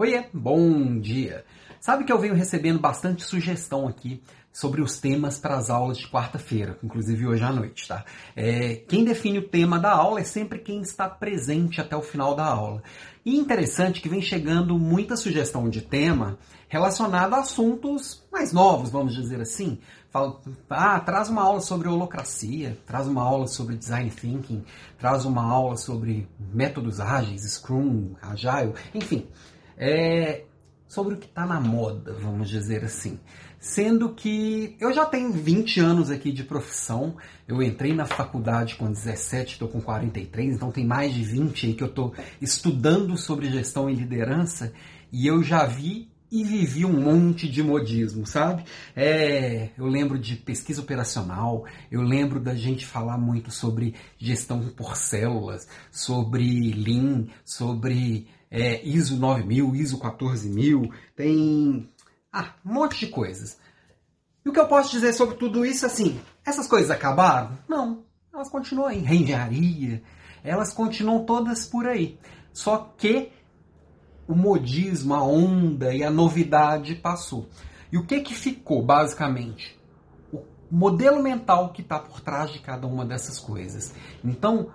Oiê, bom dia! Sabe que eu venho recebendo bastante sugestão aqui sobre os temas para as aulas de quarta-feira, inclusive hoje à noite, tá? É, quem define o tema da aula é sempre quem está presente até o final da aula. E interessante que vem chegando muita sugestão de tema relacionado a assuntos mais novos, vamos dizer assim. Fala, ah, traz uma aula sobre holocracia, traz uma aula sobre design thinking, traz uma aula sobre métodos ágeis, Scrum, Agile, enfim é, sobre o que está na moda, vamos dizer assim. Sendo que eu já tenho 20 anos aqui de profissão, eu entrei na faculdade com 17, estou com 43, então tem mais de 20 aí que eu estou estudando sobre gestão e liderança e eu já vi e vivi um monte de modismo, sabe? É, eu lembro de pesquisa operacional, eu lembro da gente falar muito sobre gestão por células, sobre Lean, sobre é, ISO 9000, ISO 14000, tem ah, um monte de coisas. E o que eu posso dizer sobre tudo isso assim? Essas coisas acabaram? Não, elas continuam aí. Reengenharia, elas continuam todas por aí. Só que o modismo, a onda e a novidade passou. E o que que ficou, basicamente? O modelo mental que está por trás de cada uma dessas coisas. Então,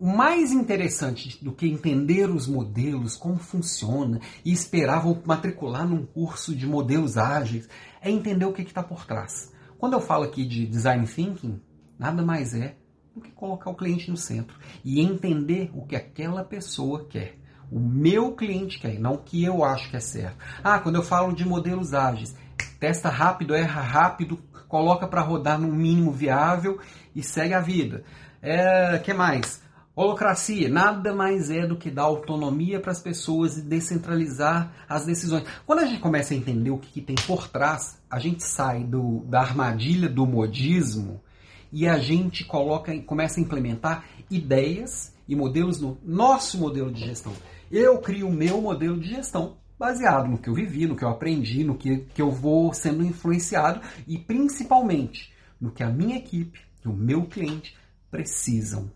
o mais interessante do que entender os modelos, como funciona, e esperar vou matricular num curso de modelos ágeis, é entender o que está por trás. Quando eu falo aqui de design thinking, nada mais é do que colocar o cliente no centro e entender o que aquela pessoa quer. O meu cliente quer, não o que eu acho que é certo. Ah, quando eu falo de modelos ágeis, testa rápido, erra rápido, coloca para rodar no mínimo viável e segue a vida. É, que mais? Holocracia nada mais é do que dar autonomia para as pessoas e descentralizar as decisões. Quando a gente começa a entender o que, que tem por trás, a gente sai do, da armadilha do modismo e a gente coloca, começa a implementar ideias e modelos no nosso modelo de gestão. Eu crio o meu modelo de gestão baseado no que eu vivi, no que eu aprendi, no que, que eu vou sendo influenciado e principalmente no que a minha equipe e o meu cliente precisam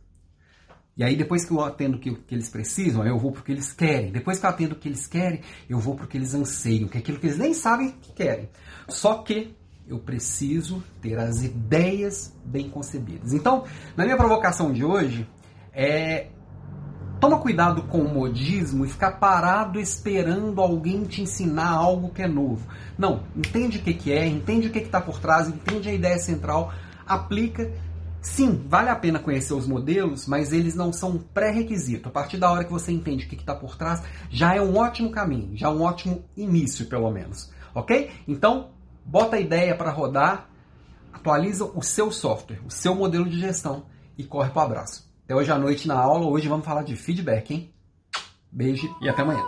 e aí, depois que eu atendo o que, que, eles precisam, eu vou para o que eles querem. Depois que eu atendo o que eles querem, eu vou para o que eles anseiam, que é aquilo que eles nem sabem que querem. Só que eu preciso ter as ideias bem concebidas. Então, na minha provocação de hoje, é. Toma cuidado com o modismo e ficar parado esperando alguém te ensinar algo que é novo. Não, entende o que, que é, entende o que está por trás, entende a ideia central, aplica Sim, vale a pena conhecer os modelos, mas eles não são pré-requisito. A partir da hora que você entende o que está por trás, já é um ótimo caminho, já é um ótimo início, pelo menos. Ok? Então, bota a ideia para rodar, atualiza o seu software, o seu modelo de gestão e corre para o abraço. Até hoje à noite na aula. Hoje vamos falar de feedback, hein? Beijo e até amanhã.